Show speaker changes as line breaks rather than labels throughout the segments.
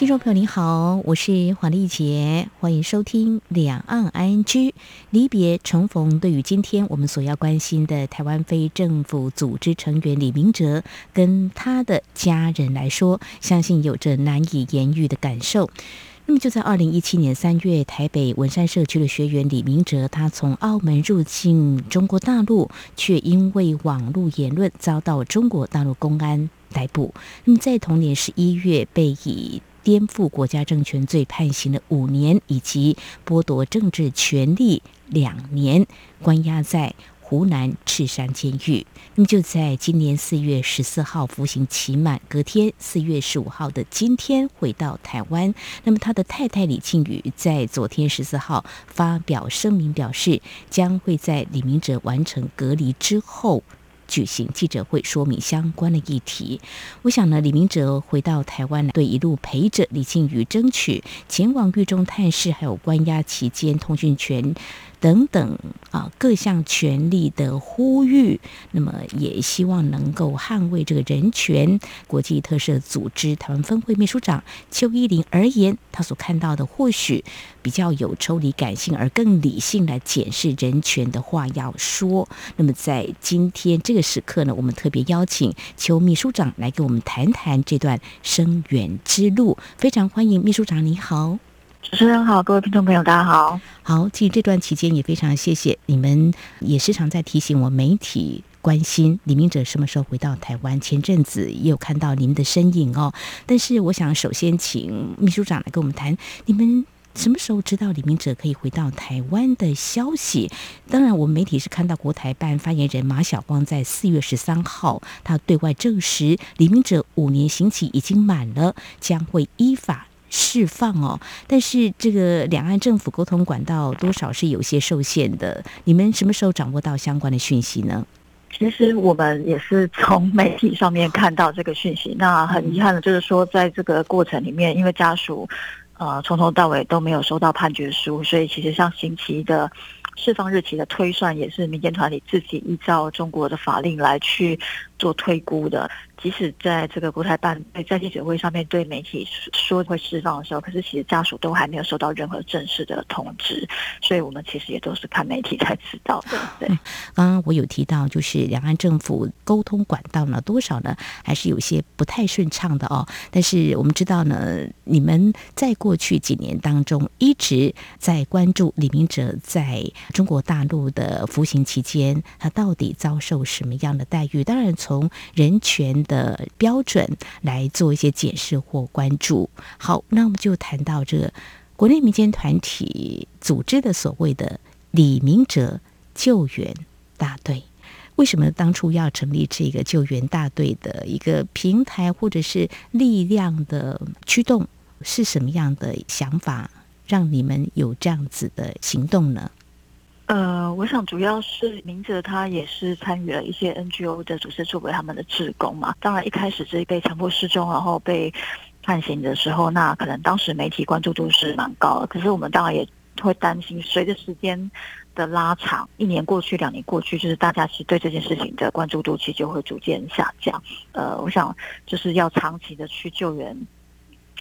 听众朋友您好，我是黄丽杰，欢迎收听《两岸 ING》。离别重逢，对于今天我们所要关心的台湾非政府组织成员李明哲跟他的家人来说，相信有着难以言喻的感受。那么就在二零一七年三月，台北文山社区的学员李明哲，他从澳门入境中国大陆，却因为网络言论遭到中国大陆公安逮捕。那么在同年十一月，被以颠覆国家政权罪判刑了五年，以及剥夺政治权利两年，关押在湖南赤山监狱。那么就在今年四月十四号服刑期满，隔天四月十五号的今天回到台湾。那么他的太太李庆宇在昨天十四号发表声明，表示将会在李明哲完成隔离之后。举行记者会说明相关的议题。我想呢，李明哲回到台湾，对一路陪着李庆宇争取前往狱中探视，还有关押期间通讯权。等等啊，各项权利的呼吁，那么也希望能够捍卫这个人权。国际特赦组织台湾分会秘书长邱依林而言，他所看到的或许比较有抽离感性，而更理性来检视人权的话要说。那么在今天这个时刻呢，我们特别邀请邱秘书长来跟我们谈谈这段声援之路。非常欢迎秘书长，你好。
主持人好，各位听众朋友，大家好。
好，其实这段期间也非常谢谢你们，也时常在提醒我媒体关心李明哲什么时候回到台湾。前阵子也有看到你们的身影哦。但是我想首先请秘书长来跟我们谈，你们什么时候知道李明哲可以回到台湾的消息？当然，我们媒体是看到国台办发言人马晓光在四月十三号，他对外证实李明哲五年刑期已经满了，将会依法。释放哦，但是这个两岸政府沟通管道多少是有些受限的。你们什么时候掌握到相关的讯息呢？
其实我们也是从媒体上面看到这个讯息。那很遗憾的就是说，在这个过程里面，因为家属呃从头到尾都没有收到判决书，所以其实像刑期的释放日期的推算，也是民间团体自己依照中国的法令来去做推估的。即使在这个国台办在记者会上面对媒体说会释放的时候，可是其实家属都还没有收到任何正式的通知，所以我们其实也都是看媒体才知道 的。对，
刚刚我有提到，就是两岸政府沟通管道呢，多少呢还是有些不太顺畅的哦。但是我们知道呢，你们在过去几年当中一直在关注李明哲在中国大陆的服刑期间，他到底遭受什么样的待遇？当然，从人权。的标准来做一些解释或关注。好，那我们就谈到这国内民间团体组织的所谓的李明哲救援大队。为什么当初要成立这个救援大队的一个平台或者是力量的驱动？是什么样的想法让你们有这样子的行动呢？
呃，我想主要是明哲他也是参与了一些 NGO 的组织作为他们的职工嘛。当然一开始是被强迫失踪，然后被判刑的时候，那可能当时媒体关注度是蛮高的。可是我们当然也会担心，随着时间的拉长，一年过去，两年过去，就是大家其实对这件事情的关注度其实就会逐渐下降。呃，我想就是要长期的去救援。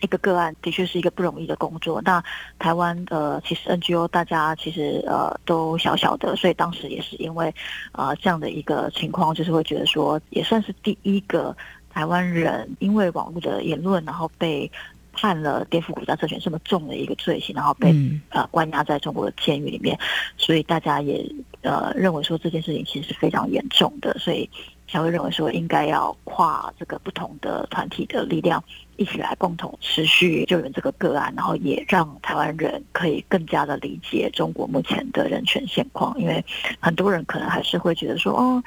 一个个案的确是一个不容易的工作。那台湾呃，其实 NGO 大家其实呃都小小的，所以当时也是因为呃这样的一个情况，就是会觉得说，也算是第一个台湾人因为网络的言论，然后被判了颠覆国家政权这么重的一个罪行，然后被呃关押在中国的监狱里面，所以大家也呃认为说这件事情其实是非常严重的，所以。才会认为说应该要跨这个不同的团体的力量，一起来共同持续救援这个个案，然后也让台湾人可以更加的理解中国目前的人权现况。因为很多人可能还是会觉得说，哦，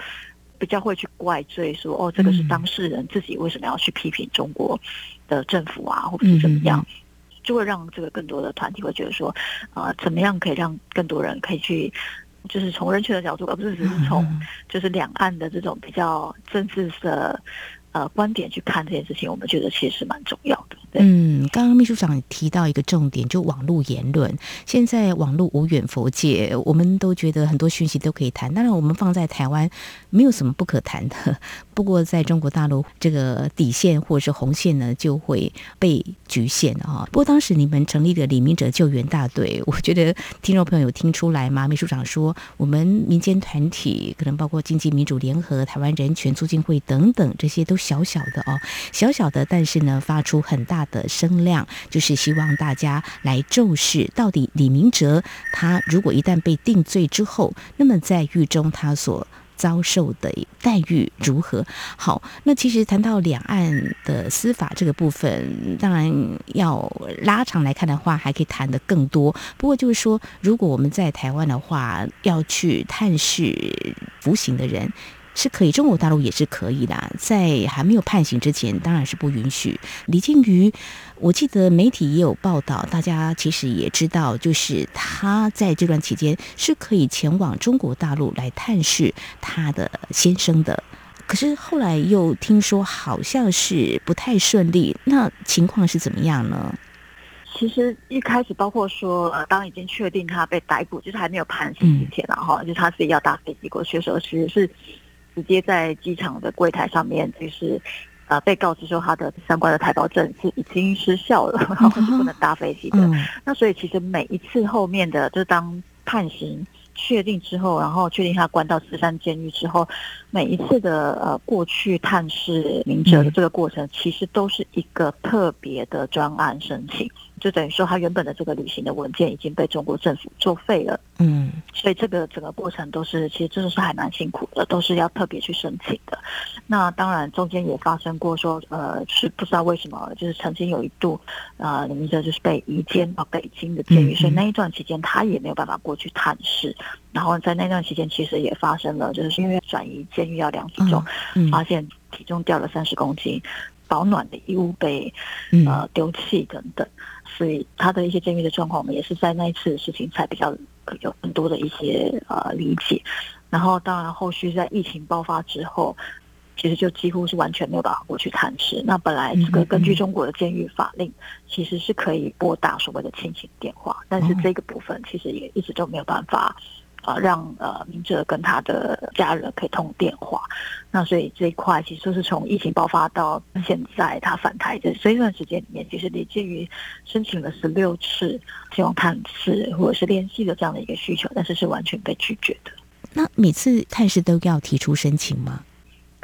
比较会去怪罪说，哦，这个是当事人自己为什么要去批评中国的政府啊，或者是怎么样，就会让这个更多的团体会觉得说，啊，怎么样可以让更多人可以去。就是从人权的角度，而不是只是从就是两岸的这种比较政治的呃观点去看这件事情，我们觉得其实蛮重要的。
嗯，刚刚秘书长提到一个重点，就网络言论。现在网络无远佛界，我们都觉得很多讯息都可以谈。当然，我们放在台湾没有什么不可谈的。不过，在中国大陆，这个底线或者是红线呢，就会被局限啊。不过，当时你们成立的李明哲救援大队，我觉得听众朋友有听出来吗？秘书长说，我们民间团体，可能包括经济民主联合、台湾人权促进会等等，这些都小小的哦，小小的，但是呢，发出很大。的声量，就是希望大家来重视，到底李明哲他如果一旦被定罪之后，那么在狱中他所遭受的待遇如何？好，那其实谈到两岸的司法这个部分，当然要拉长来看的话，还可以谈的更多。不过就是说，如果我们在台湾的话，要去探视服刑的人。是可以，中国大陆也是可以的。在还没有判刑之前，当然是不允许。李靖瑜，我记得媒体也有报道，大家其实也知道，就是他在这段期间是可以前往中国大陆来探视他的先生的。可是后来又听说好像是不太顺利，那情况是怎么样呢？
其实一开始，包括说，呃，当已经确定他被逮捕，就是还没有判刑之前，然后就他自己要搭飞机过去的时候，其实是。直接在机场的柜台上面，就是呃被告知说他的相关的台胞证是已经失效了，然后是不能搭飞机的。那所以其实每一次后面的，就当判刑确定之后，然后确定他关到慈山监狱之后，每一次的呃过去探视明哲的这个过程，其实都是一个特别的专案申请。就等于说，他原本的这个旅行的文件已经被中国政府作废了。嗯，所以这个整个过程都是，其实真的是还蛮辛苦的，都是要特别去申请的。那当然中间也发生过说，呃，是不知道为什么，就是曾经有一度，呃，李明哲就是被移监到北京的监狱，所以那一段期间他也没有办法过去探视。然后在那段期间，其实也发生了，就是因为转移监狱要量体重，发现体重掉了三十公斤，保暖的衣物被呃丢弃等等。所以他的一些监狱的状况，我们也是在那一次的事情才比较有更多的一些呃理解。然后当然后续在疫情爆发之后，其实就几乎是完全没有办法过去探视。那本来这个根据中国的监狱法令，其实是可以拨打所谓的亲情电话，但是这个部分其实也一直都没有办法。啊，让呃明哲跟他的家人可以通电话，那所以这一块其实就是从疫情爆发到现在他返台的这一段时间里面，其实李建于申请了十六次希望探视或者是联系的这样的一个需求，但是是完全被拒绝的。
那每次探视都要提出申请吗？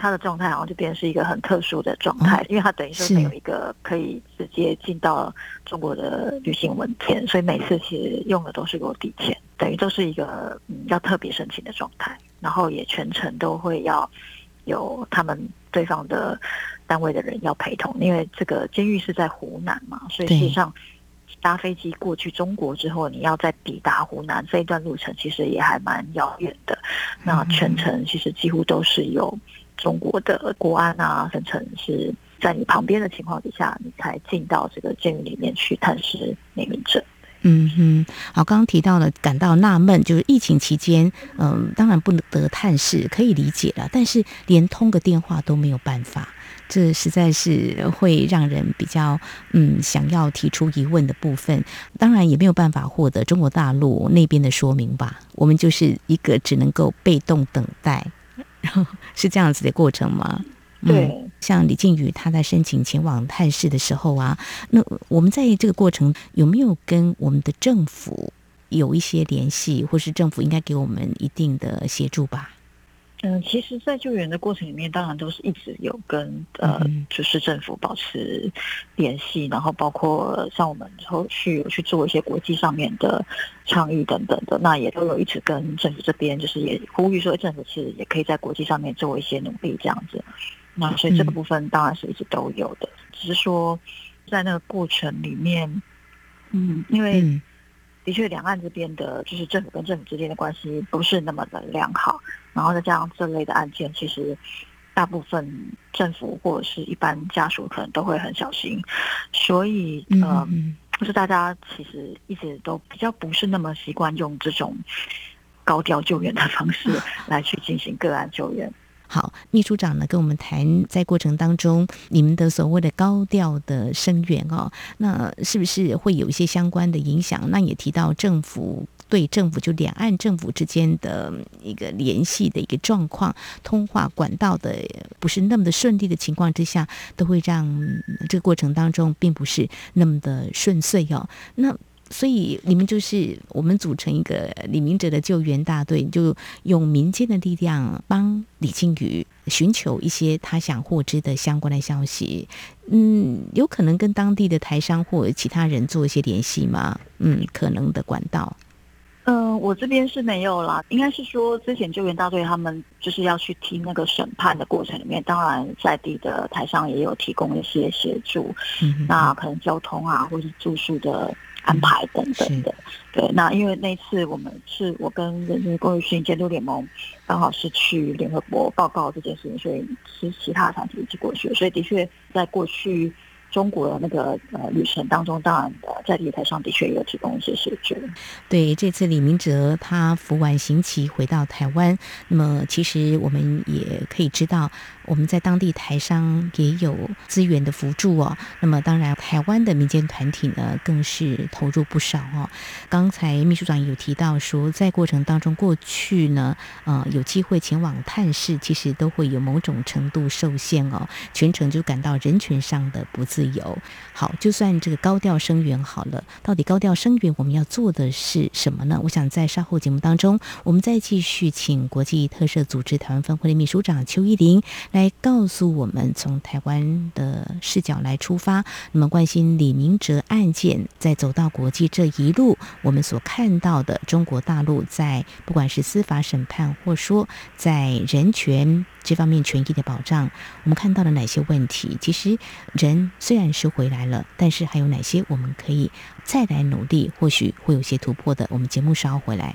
他的状态好像就变成是一个很特殊的状态，因为他等于说没有一个可以直接进到中国的旅行文件，所以每次其实用的都是落地签，等于都是一个嗯要特别申请的状态，然后也全程都会要有他们对方的单位的人要陪同，因为这个监狱是在湖南嘛，所以事实上搭飞机过去中国之后，你要再抵达湖南这一段路程，其实也还蛮遥远的。那全程其实几乎都是有。中国的国安啊，分成是在你旁边的情况底下，你才进到这个监狱里面去探视内名者。
嗯哼，好，刚刚提到了感到纳闷，就是疫情期间，嗯，当然不得探视，可以理解了，但是连通个电话都没有办法，这实在是会让人比较嗯想要提出疑问的部分。当然也没有办法获得中国大陆那边的说明吧，我们就是一个只能够被动等待。然 后是这样子的过程吗？
对，
像李靖宇他在申请前往探视的时候啊，那我们在这个过程有没有跟我们的政府有一些联系，或是政府应该给我们一定的协助吧？
嗯，其实，在救援的过程里面，当然都是一直有跟呃，就是政府保持联系，然后包括像我们后续有去做一些国际上面的倡议等等的，那也都有一直跟政府这边，就是也呼吁说，政府其实也可以在国际上面做一些努力这样子。那所以这个部分当然是一直都有的，只是说在那个过程里面，嗯，因为。的确，两岸这边的，就是政府跟政府之间的关系不是那么的良好，然后再加上这类的案件，其实大部分政府或者是一般家属可能都会很小心，所以呃，就是大家其实一直都比较不是那么习惯用这种高调救援的方式 来去进行个案救援。
好，秘书长呢跟我们谈，在过程当中，你们的所谓的高调的声援哦，那是不是会有一些相关的影响？那也提到政府对政府，就两岸政府之间的一个联系的一个状况，通话管道的不是那么的顺利的情况之下，都会让这个过程当中并不是那么的顺遂哦。那所以你们就是我们组成一个李明哲的救援大队，就用民间的力量帮李靖宇寻求一些他想获知的相关的消息。嗯，有可能跟当地的台商或其他人做一些联系吗？嗯，可能的管道。
嗯，我这边是没有啦，应该是说之前救援大队他们就是要去听那个审判的过程里面，当然在地的台商也有提供一些协助，那可能交通啊，或是住宿的。安排等等的，对，那因为那次我们是我跟人民公益训监督联盟刚好是去联合国报告这件事情，所以是其他团体一起过去，所以的确在过去中国的那个呃旅程当中，当然在地台上的确也有提供一些协助。
对，这次李明哲他服完刑期回到台湾，那么其实我们也可以知道。我们在当地台商也有资源的辅助哦，那么当然台湾的民间团体呢更是投入不少哦。刚才秘书长有提到说，在过程当中过去呢，呃，有机会前往探视，其实都会有某种程度受限哦，全程就感到人权上的不自由。好，就算这个高调声援好了，到底高调声援我们要做的是什么呢？我想在稍后节目当中，我们再继续请国际特赦组织台湾分会的秘书长邱依玲。来来告诉我们，从台湾的视角来出发，那么关心李明哲案件，在走到国际这一路，我们所看到的中国大陆在不管是司法审判，或说在人权这方面权益的保障，我们看到了哪些问题？其实人虽然是回来了，但是还有哪些我们可以再来努力，或许会有些突破的。我们节目稍后回来。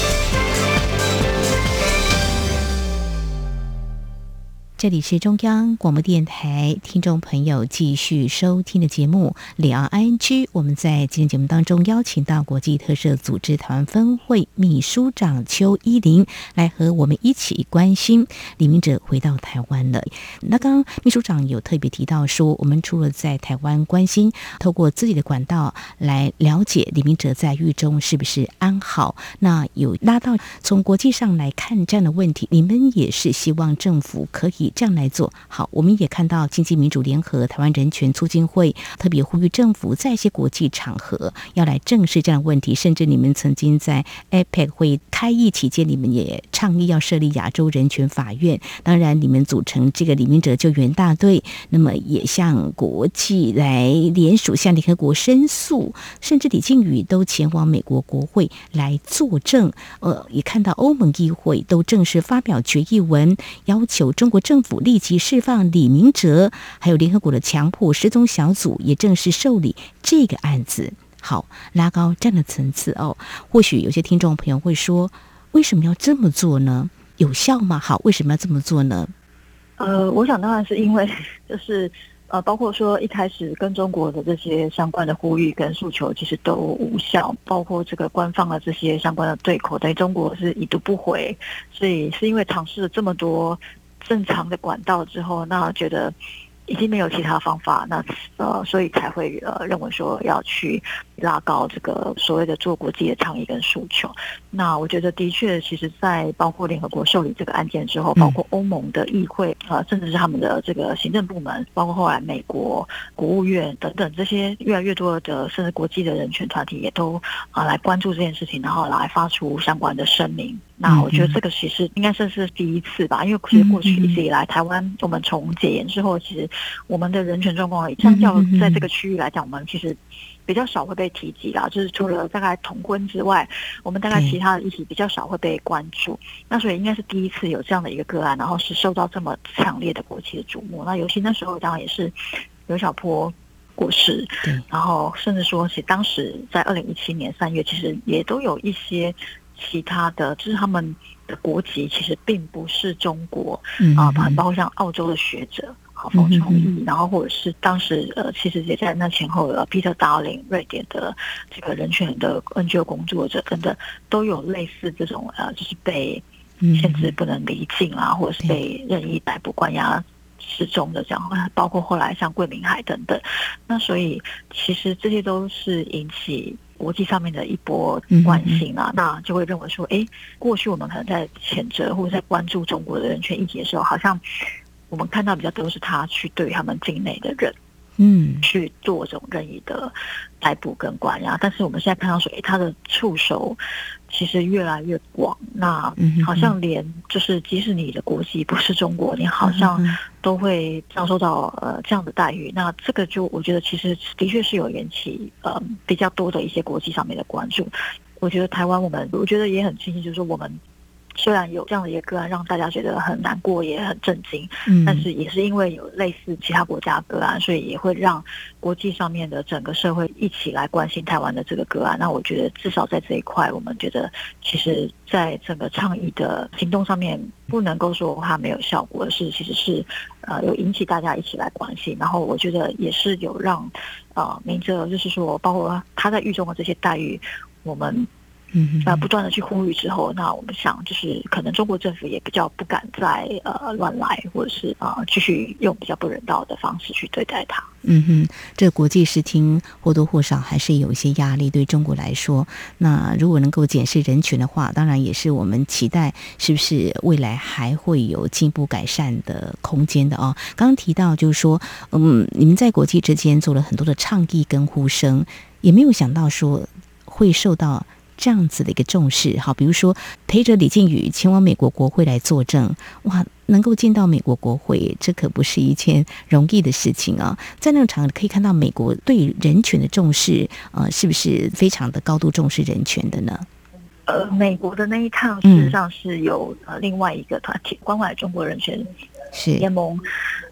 这里是中央广播电台听众朋友继续收听的节目《两岸 ING》。我们在今天节目当中邀请到国际特赦组织台湾分会秘书长邱依林来和我们一起关心李明哲回到台湾了。那刚刚秘书长有特别提到说，我们除了在台湾关心，透过自己的管道来了解李明哲在狱中是不是安好，那有拉到从国际上来看这样的问题，你们也是希望政府可以。这样来做好，我们也看到经济民主联合、台湾人权促进会特别呼吁政府在一些国际场合要来正视这样的问题。甚至你们曾经在 APEC 会开议期间，你们也倡议要设立亚洲人权法院。当然，你们组成这个李明哲救援大队，那么也向国际来联署，向联合国申诉。甚至李靖宇都前往美国国会来作证。呃，也看到欧盟议会都正式发表决议文，要求中国政府立即释放李明哲，还有联合国的强迫失踪小组也正式受理这个案子。好，拉高这样的层次哦。或许有些听众朋友会说，为什么要这么做呢？有效吗？好，为什么要这么做呢？
呃，我想当然是因为 就是。呃，包括说一开始跟中国的这些相关的呼吁跟诉求，其实都无效。包括这个官方的这些相关的对口，等于中国是已读不回。所以是因为尝试了这么多正常的管道之后，那觉得已经没有其他方法，那呃，所以才会呃认为说要去。拉高这个所谓的做国际的倡议跟诉求，那我觉得的确，其实，在包括联合国受理这个案件之后，包括欧盟的议会啊，甚至是他们的这个行政部门，包括后来美国国务院等等这些越来越多的甚至国际的人权团体，也都啊来关注这件事情，然后来发出相关的声明。那我觉得这个其实应该算是第一次吧，因为其实过去一直以来，台湾我们从解严之后，其实我们的人权状况相较在这个区域来讲，我们其实。比较少会被提及啦，就是除了大概同婚之外，我们大概其他的议题比较少会被关注。那所以应该是第一次有这样的一个个案，然后是受到这么强烈的国际的瞩目。那尤其那时候当然也是刘小波过世，然后甚至说是当时在二零一七年三月，其实也都有一些其他的，就是他们的国籍其实并不是中国啊，包括像澳洲的学者。然后或者是当时呃，其实也在那前后呃，Peter Darling 瑞典的这个人权的 NGO 工作者等等，都有类似这种呃，就是被限制不能离境啊，或者是被任意逮捕关押失踪的这样，包括后来像桂明海等等。那所以其实这些都是引起。国际上面的一波关心啊，那就会认为说，哎，过去我们可能在谴责或者在关注中国的人权议题的时候，好像我们看到比较多是他去对他们境内的人。嗯，去做这种任意的逮捕跟关押，但是我们现在看到说，哎，他的触手其实越来越广，那好像连就是即使你的国籍不是中国，你好像都会遭受到呃这样的待遇。那这个就我觉得其实的确是有引起呃比较多的一些国际上面的关注。我觉得台湾我们我觉得也很庆幸，就是说我们。虽然有这样的一个个案让大家觉得很难过，也很震惊，嗯，但是也是因为有类似其他国家个案，所以也会让国际上面的整个社会一起来关心台湾的这个个案。那我觉得至少在这一块，我们觉得其实在整个倡议的行动上面，不能够说它没有效果，是其实是呃有引起大家一起来关心。然后我觉得也是有让呃明哲，就是说包括他在狱中的这些待遇，我们。嗯，那不断的去呼吁之后，那我们想就是可能中国政府也比较不敢再呃乱来，或者是啊继续用比较不人道的方式去对待他。
嗯哼，这国际视听或多或少还是有一些压力对中国来说。那如果能够检视人群的话，当然也是我们期待是不是未来还会有进一步改善的空间的哦。刚刚提到就是说，嗯，你们在国际之间做了很多的倡议跟呼声，也没有想到说会受到。这样子的一个重视，好，比如说陪着李靖宇前往美国国会来作证，哇，能够见到美国国会，这可不是一件容易的事情啊！在那个场可以看到美国对人权的重视，呃，是不是非常的高度重视人权的呢？
呃，美国的那一趟事实上是有呃另外一个团体关怀中国人权联盟。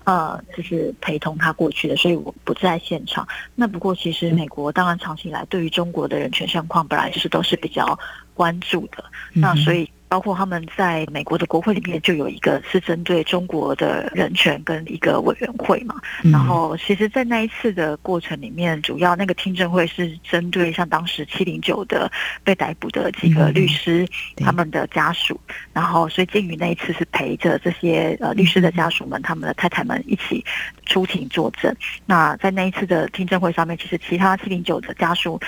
呃，就是陪同他过去的，所以我不在现场。那不过，其实美国当然长期以来对于中国的人权状况，本来就是都是比较关注的。那所以。包括他们在美国的国会里面就有一个是针对中国的人权跟一个委员会嘛，然后其实，在那一次的过程里面，主要那个听证会是针对像当时七零九的被逮捕的几个律师他们的家属，然后所以金宇那一次是陪着这些呃律师的家属们，他们的太太们一起出庭作证。那在那一次的听证会上面，其实其他七零九的家属。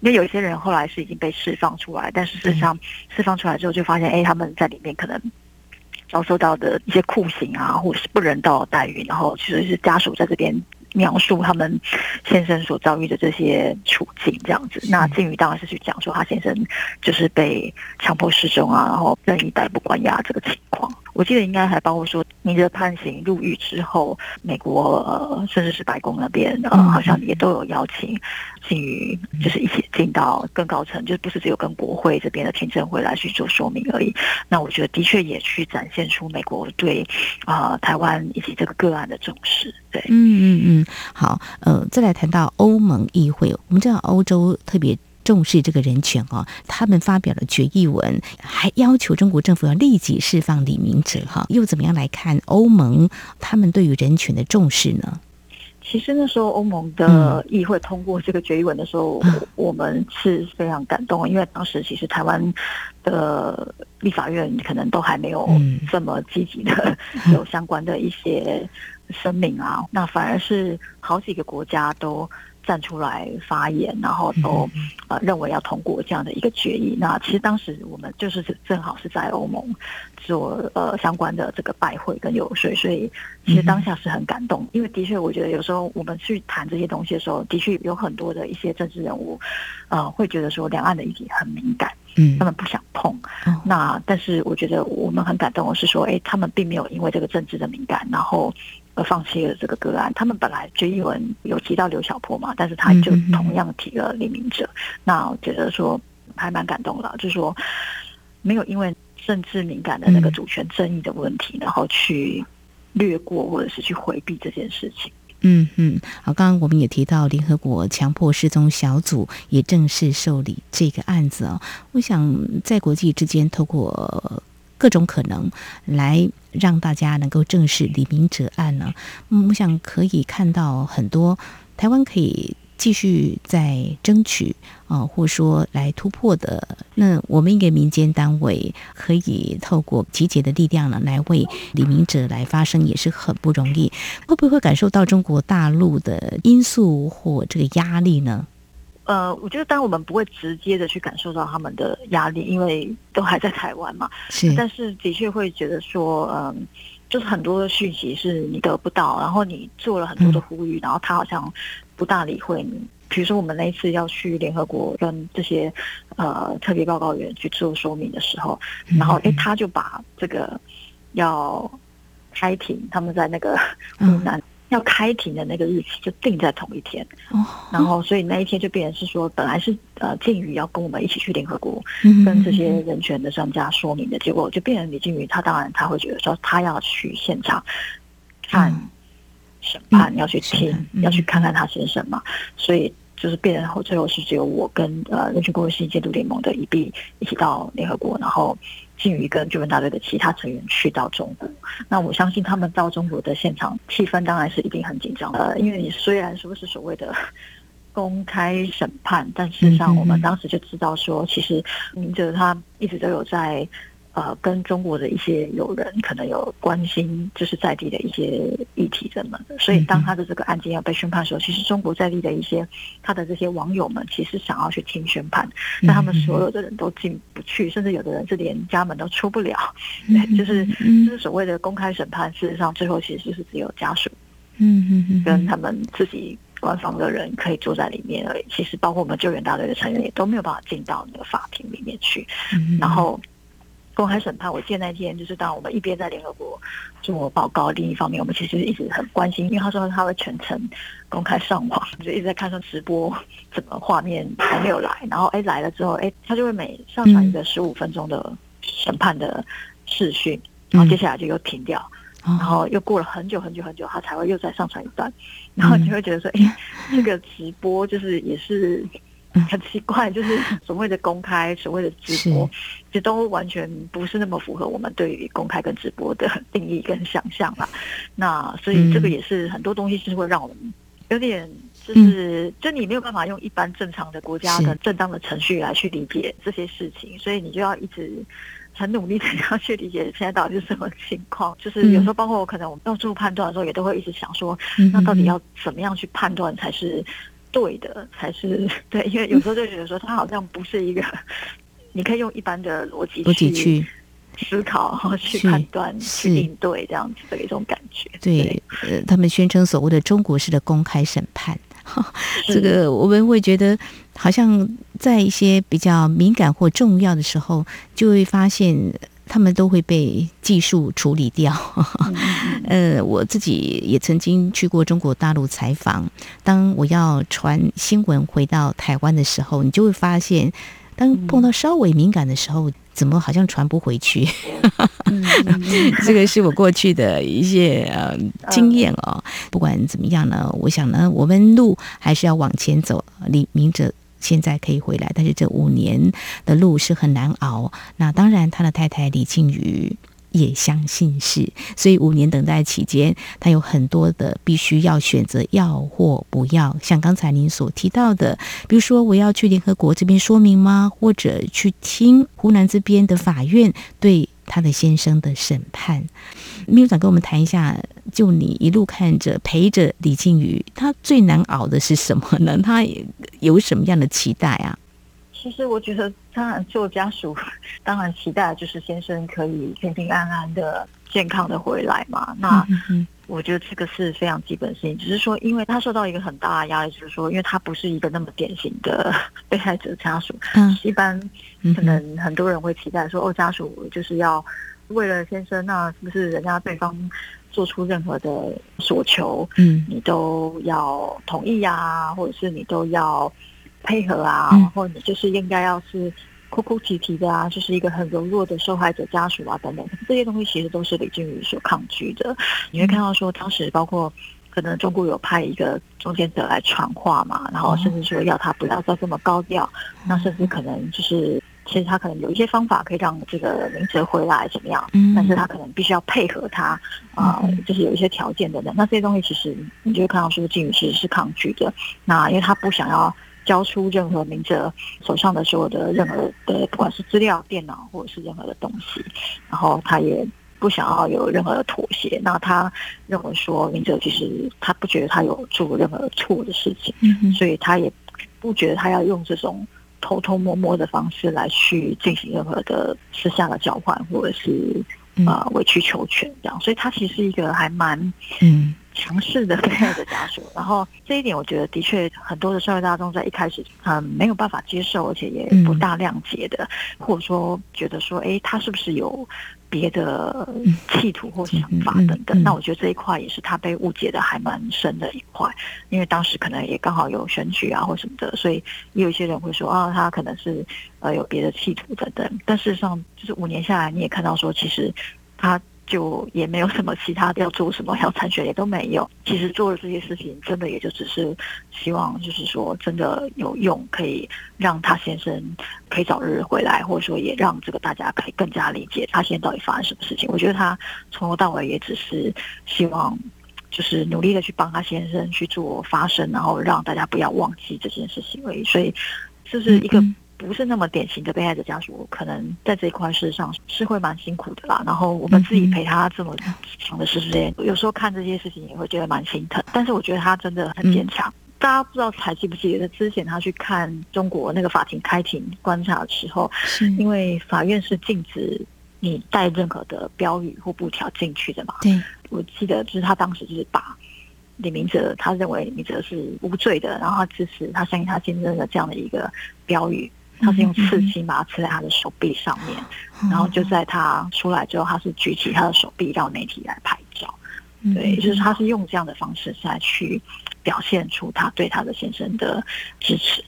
因为有一些人后来是已经被释放出来，但是事实上释放出来之后就发现，哎，他们在里面可能遭受到的一些酷刑啊，或者是不人道的待遇，然后其实是家属在这边描述他们先生所遭遇的这些处境这样子。那靖宇当然是去讲说他先生就是被强迫失踪啊，然后任意逮捕关押这个情况。我记得应该还包括说，你的判刑入狱之后，美国呃，甚至是白宫那边呃，好像也都有邀请进于，就是一起进到更高层，就不是只有跟国会这边的听证会来去做说明而已。那我觉得的确也去展现出美国对啊台湾以及这个个案的重视。对，
嗯嗯嗯，好，呃，再来谈到欧盟议会，我们知道欧洲特别。重视这个人权哦，他们发表了决议文，还要求中国政府要立即释放李明哲哈。又怎么样来看欧盟他们对于人权的重视呢？
其实那时候欧盟的议会通过这个决议文的时候，我们是非常感动，因为当时其实台湾的立法院可能都还没有这么积极的 有相关的一些声明啊，那反而是好几个国家都。站出来发言，然后都呃认为要通过这样的一个决议。那其实当时我们就是正好是在欧盟做呃相关的这个拜会跟游说，所以其实当下是很感动。因为的确，我觉得有时候我们去谈这些东西的时候，的确有很多的一些政治人物呃会觉得说两岸的议题很敏感，嗯，他们不想碰。那但是我觉得我们很感动的是说，哎，他们并没有因为这个政治的敏感，然后。而放弃了这个个案。他们本来决议文有提到刘小波嘛，但是他就同样提了李明哲。那我觉得说还蛮感动的，就是说没有因为政治敏感的那个主权争议的问题，然后去略过或者是去回避这件事情。
嗯嗯，好，刚刚我们也提到联合国强迫失踪小组也正式受理这个案子哦。我想在国际之间透过。各种可能来让大家能够正视李明哲案呢？嗯，我想可以看到很多台湾可以。继续在争取啊，或说来突破的，那我们一个民间单位可以透过集结的力量呢，来为李明哲来发声，也是很不容易。会不会感受到中国大陆的因素或这个压力呢？
呃，我觉得当然我们不会直接的去感受到他们的压力，因为都还在台湾嘛。
是，
但是的确会觉得说，嗯，就是很多的讯息是你得不到，然后你做了很多的呼吁，然后他好像。不大理会你，比如说我们那一次要去联合国跟这些呃特别报告员去做说明的时候，然后哎他就把这个要开庭，他们在那个湖南要开庭的那个日期就定在同一天，哦。然后所以那一天就变成是说本来是呃靖宇要跟我们一起去联合国跟这些人权的专家说明的结果，就变成李靖宇他当然他会觉得说他要去现场看。审判要去听，要去看看他先生嘛，所以就是变成后最后是只有我跟呃人权公信监督联盟的一臂一起到联合国，然后靖宇跟救援大队的其他成员去到中国。那我相信他们到中国的现场气氛当然是一定很紧张的，因为你虽然说是所谓的公开审判，但事实上我们当时就知道说，其实明哲他一直都有在。呃，跟中国的一些友人可能有关心，就是在地的一些议题什么的，所以当他的这个案件要被宣判的时候，其实中国在地的一些他的这些网友们，其实想要去听宣判，但他们所有的人都进不去，甚至有的人是连家门都出不了，就是就是所谓的公开审判，事实上最后其实就是只有家属，嗯嗯嗯，跟他们自己官方的人可以坐在里面而已。其实包括我们救援大队的成员也都没有办法进到那个法庭里面去，然后。公开审判，我记得那天就是当我们一边在联合国做报告，另一方面我们其实一直很关心，因为他说他会全程公开上网，就一直在看说直播怎么画面还没有来，然后哎来了之后，哎他就会每上传一个十五分钟的审判的视讯，然后接下来就又停掉，然后又过了很久很久很久，他才会又再上传一段，然后你会觉得说，哎，这个直播就是也是。很奇怪，就是所谓的公开，所谓的直播，其实都完全不是那么符合我们对于公开跟直播的定义跟想象啦。那所以这个也是很多东西是会让我们有点，就是就你没有办法用一般正常的国家的正当的程序来去理解这些事情，所以你就要一直很努力的要去理解现在到底是什么情况。就是有时候包括我可能我们要做判断的时候，也都会一直想说，那到底要怎么样去判断才是？对的才是 对，因为有时候就觉得说，他好像不是一个，你可以用一般的逻辑去思考、去判断、去应对这样子的一种感觉。
对，呃，他们宣称所谓的中国式的公开审判，这个我们会觉得好像在一些比较敏感或重要的时候，就会发现。他们都会被技术处理掉。呃，我自己也曾经去过中国大陆采访。当我要传新闻回到台湾的时候，你就会发现，当碰到稍微敏感的时候，怎么好像传不回去？这个是我过去的一些呃经验哦。不管怎么样呢，我想呢，我们路还是要往前走。李明哲。现在可以回来，但是这五年的路是很难熬。那当然，他的太太李静瑜也相信是，所以五年等待期间，他有很多的必须要选择要或不要。像刚才您所提到的，比如说我要去联合国这边说明吗？或者去听湖南这边的法院对他的先生的审判？秘书长跟我们谈一下，就你一路看着陪着李靖宇，他最难熬的是什么呢？他有什么样的期待啊？
其实我觉得，当然做家属，当然期待就是先生可以平平安安的、健康的回来嘛。那我觉得这个是非常基本事情，只是说，因为他受到一个很大的压力，就是说，因为他不是一个那么典型的 被害者家属。嗯，一般可能很多人会期待说，哦，家属就是要。为了先生，那是不是人家对方做出任何的索求，嗯，你都要同意呀，或者是你都要配合啊，或者你就是应该要是哭哭啼啼的啊，就是一个很柔弱的受害者家属啊等等，这些东西其实都是李俊宇所抗拒的。你会看到说，当时包括可能中国有派一个中间者来传话嘛，然后甚至说要他不要再这么高调，那甚至可能就是。其实他可能有一些方法可以让这个林哲回来怎么样，
嗯
但是他可能必须要配合他啊、
嗯
就是有一些条件等等。那这些东西其实你就会看到说靖宇其实是抗拒的，那因为他不想要。交出任何明哲手上的所有的任何的，不管是资料、电脑或者是任何的东西，然后他也不想要有任何的妥协。那他认为说，明哲其实他不觉得他有做任何错的事情，
嗯
所以他也不觉得他要用这种偷偷摸摸的方式来去进行任何的私下的交换，或者是
啊
呃委曲求全这样。所以他其实是一个还蛮
嗯
强势的被害者家属。然后这一点，我觉得的确很多的社会大众在一开始嗯没有办法接受，而且也不大谅解的，或者说觉得说，哎，他是不是有别的企图或想法等等？
嗯
那我觉得这一块也是他被误解的还蛮深的一块，因为当时可能也刚好有选举啊或什么的，所以也有一些人会说啊，他可能是呃有别的企图等等。但事实上，就是五年下来，你也看到说，其实他。就也没有什么其他要做什么要参选也都没有。其实做了这些事情，真的也就只是希望，就是说真的有用，可以让他先生可以早日回来，或者说也让这个大家可以更加理解他现在到底发生什么事情。我觉得他从头到尾也只是希望。就是努力的去帮他先生去做发声，然后让大家不要忘记这件事情而已。所以，就是一个不是那么典型的被害者家属，可能在这一块事实上是会蛮辛苦的啦。然后我们自己陪他这么长的时间，有时候看这些事情也会觉得蛮心疼。但是我觉得他真的很坚强。大家不知道还记不记得之前他去看中国那个法庭开庭观察的时候，
是
因为法院是禁止你带任何的标语或布条进去的嘛。
对，
我记得就是他当时就是把李明哲，他认为李明哲是无罪的，然后他支持他相信他先生的这样的一个标语，他是用刺青把它刺在他的手臂上面，
嗯。
然后就在他出来之后，他是举起他的手臂让媒体来拍照，
嗯。
对，就是他是用这样的方式再去表现出他对他的先生的支持。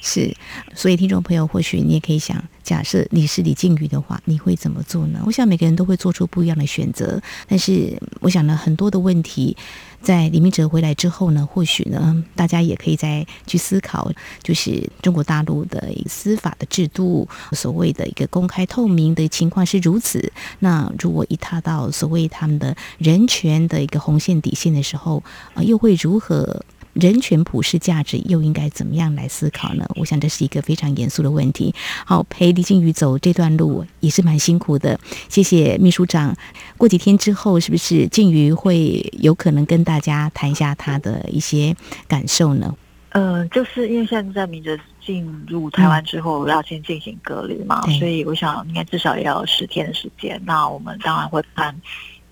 是，所以听众朋友，或许你也可以想，假设你是李靖宇的话，你会怎么做呢？我想每个人都会做出不一样的选择，但是我想呢，很多的问题，在李明哲回来之后呢，或许呢，大家也可以再去思考，就是中国大陆的司法的制度，所谓的一个公开透明的情况是如此。那如果一踏到所谓他们的人权的一个红线底线的时候，呃，又会如何？人权普世价值又应该怎么样来思考呢？我想这是一个非常严肃的问题。好，陪李靖宇走这段路也是蛮辛苦的。谢谢秘书长。过几天之后，是不是靖宇会有可能跟大家谈一下他的一些感受呢？
呃，就是因为现在明哲进入台湾之后，要先进行隔离嘛，
对
所以我想应该至少也要十天的时间。那我们当然会看。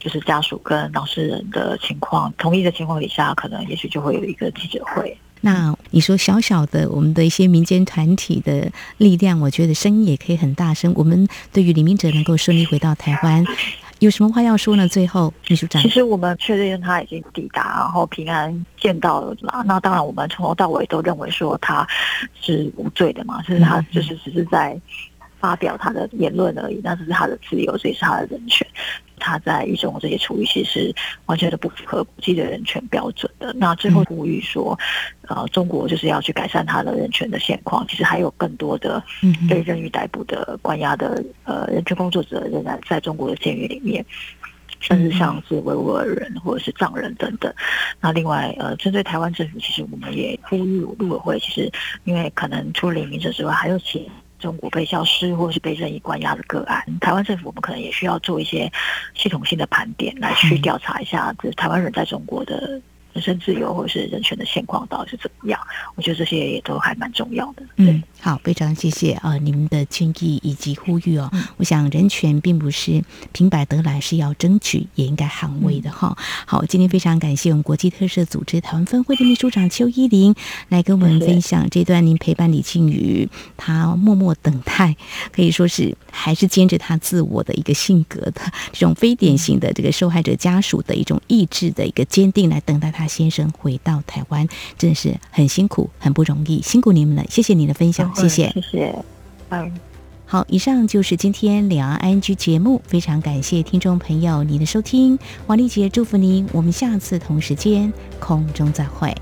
就是家属跟当事人的情况同意的情况底下，可能也许就会有一个记者会。
那你说小小的我们的一些民间团体的力量，我觉得声音也可以很大声。我们对于李明哲能够顺利回到台湾，有什么话要说呢？最后，秘书长
其，实我们确认他已经抵达，然后平安见到了嘛。那当然，我们从头到尾都认为说他是无罪的嘛，就是他就是只是在发表他的言论而已，那只是他的自由，这也是他的人权。他在狱中这些处理，其实是完全的不符合国际的人权标准的。那最后呼吁说，呃，中国就是要去改善他的人权的现况。其实还有更多的
嗯
被任意逮捕的、关押的呃人权工作者，仍然在中国的监狱里面。甚至像是维吾尔人或者是藏人等等。那另外，呃，针对台湾政府，其实我们也呼吁陆委会，其实因为可能除了李明哲之外，还有其中国被消失或者是被任意关押的个案，台湾政府我们可能也需要做一些系统性的盘点，来去调查一下，就是台湾人在中国的人身自由或者是人权的现况到底是怎么样。我觉得这些也都还蛮重要的。
嗯，好，非常谢谢啊、呃、你们的建议以及呼吁哦。我想人权并不是平白得来，是要争取，也应该捍卫的哈。好，今天非常感谢我们国际特赦组织台湾分会的秘书长邱依玲来跟我们分享这段您陪伴李庆宇，他默默等待，可以说是还是坚持他自我的一个性格的这种非典型的这个受害者家属的一种意志的一个坚定，来等待他先生回到台湾，真的是很辛苦，很不容易，辛苦你们了，谢谢你的分享，谢谢，
谢谢，嗯。
好，以上就是今天两岸 ING 节目，非常感谢听众朋友您的收听，王丽杰祝福您，我们下次同时间空中再会。